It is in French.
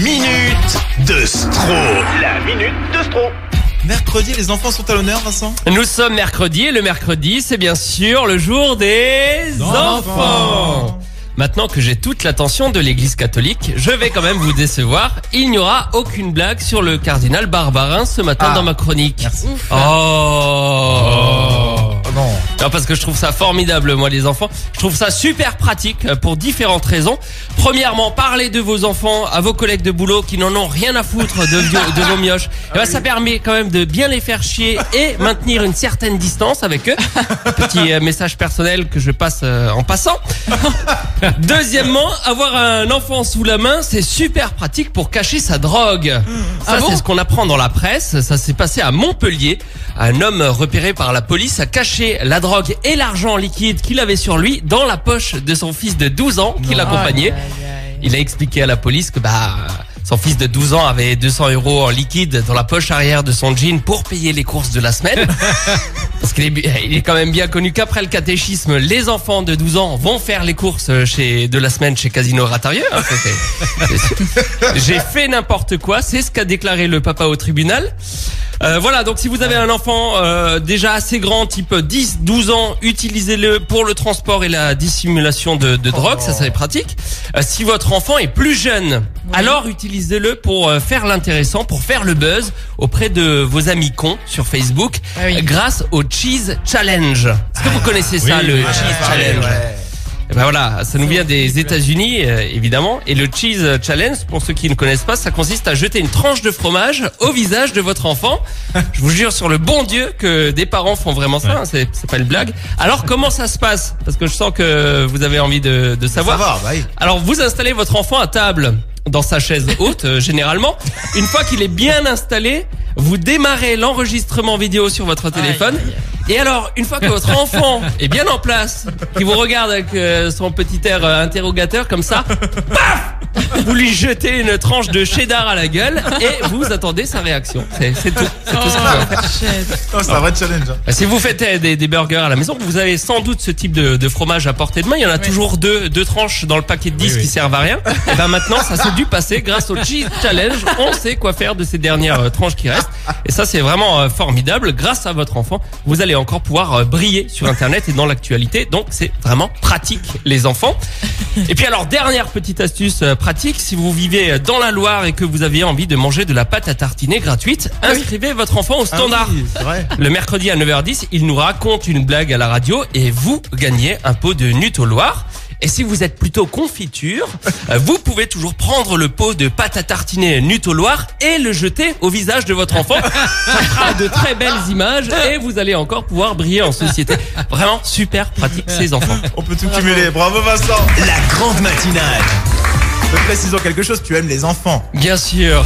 minute de Stro. La minute de Stro. Mercredi, les enfants sont à l'honneur, Vincent? Nous sommes mercredi et le mercredi, c'est bien sûr le jour des enfants. Maintenant que j'ai toute l'attention de l'église catholique, je vais quand même vous décevoir. Il n'y aura aucune blague sur le cardinal Barbarin ce matin Ah. dans ma chronique. Merci. Oh. Non, parce que je trouve ça formidable, moi, les enfants. Je trouve ça super pratique euh, pour différentes raisons. Premièrement, parler de vos enfants à vos collègues de boulot qui n'en ont rien à foutre de, vos mioches. Eh ben, ça permet quand même de bien les faire chier et maintenir une certaine distance avec eux. Petit euh, message personnel que je passe euh, en passant. Deuxièmement, avoir un enfant sous la main, c'est super pratique pour cacher sa drogue. Ça, c'est ce qu'on apprend dans la presse. Ça s'est passé à Montpellier. Un homme repéré par la police a caché la drogue et l'argent liquide qu'il avait sur lui dans la poche de son fils de 12 ans qui l'accompagnait. Il a expliqué à la police que bah son fils de 12 ans avait 200 euros en liquide dans la poche arrière de son jean pour payer les courses de la semaine. Parce qu'il est, il est quand même bien connu qu'après le catéchisme, les enfants de 12 ans vont faire les courses chez de la semaine chez Casino Ratarieux. hein. J'ai fait n'importe quoi, c'est ce qu'a déclaré le papa au tribunal. Euh, voilà, donc si vous avez un enfant euh, déjà assez grand, type 10-12 ans, utilisez-le pour le transport et la dissimulation de, de drogue, ça c'est pratique. Euh, si votre enfant est plus jeune, alors utilisez-le pour euh, faire l'intéressant, pour faire le buzz auprès de vos amis cons sur Facebook, Ah oui. grâce au Cheese Challenge. Est-ce que vous connaissez ça, le Cheese Challenge? Eh ben voilà, ça nous vient des États-Unis euh, évidemment. Et le cheese challenge, pour ceux qui ne connaissent pas, ça consiste à jeter une tranche de fromage au visage de votre enfant. Je vous jure sur le bon Dieu que des parents font vraiment ça. hein, c'est c'est pas une blague. Alors comment ça se passe? Parce que je sens que vous avez envie de, de savoir. Savoir, bah oui. Alors vous installez votre enfant à table dans sa chaise haute euh, généralement. Une fois qu'il est bien installé, vous démarrez l'enregistrement vidéo sur votre téléphone. Et alors, une fois que votre enfant est bien en place, qui vous regarde avec euh, son petit air euh, interrogateur comme ça, paf vous lui jetez une tranche de cheddar à la gueule et vous attendez sa réaction. C'est c'est tout. C'est tout ce qu'il faut faire. Non, c'est un vrai challenge. hein. Si vous faites euh, des, des burgers à la maison, vous avez sans doute ce type de, de fromage à portée de main. Il y en a toujours deux, deux tranches dans le paquet de 10 qui servent à rien. Et ben maintenant, ça s'est dû passer grâce au Cheese Challenge. On sait quoi faire de ces dernières euh, tranches qui restent. Et ça, c'est vraiment euh, formidable. Grâce à votre enfant, vous allez encore pouvoir euh, briller sur Internet et dans l'actualité. Donc, c'est vraiment pratique, les enfants. Et puis alors, dernière petite astuce euh, pratique, si vous vivez dans la Loire et que vous avez envie de manger de la pâte à tartiner gratuite, inscrivez votre enfant au Ah standard. oui, vrai. Le mercredi à 9h10, il nous raconte une blague à la radio et vous gagnez un pot de Nut au Loir. Et si vous êtes plutôt confiture, euh, vous pouvez toujours prendre le pot de pâte à tartiner Nut au Loir et le jeter au visage de votre enfant. Ça fera de très belles images et vous allez encore pouvoir briller en société. Vraiment super pratique ces enfants. On peut tout cumuler. Bravo Vincent. La grande matinale. Mais précisons quelque chose, tu aimes les enfants. Bien sûr.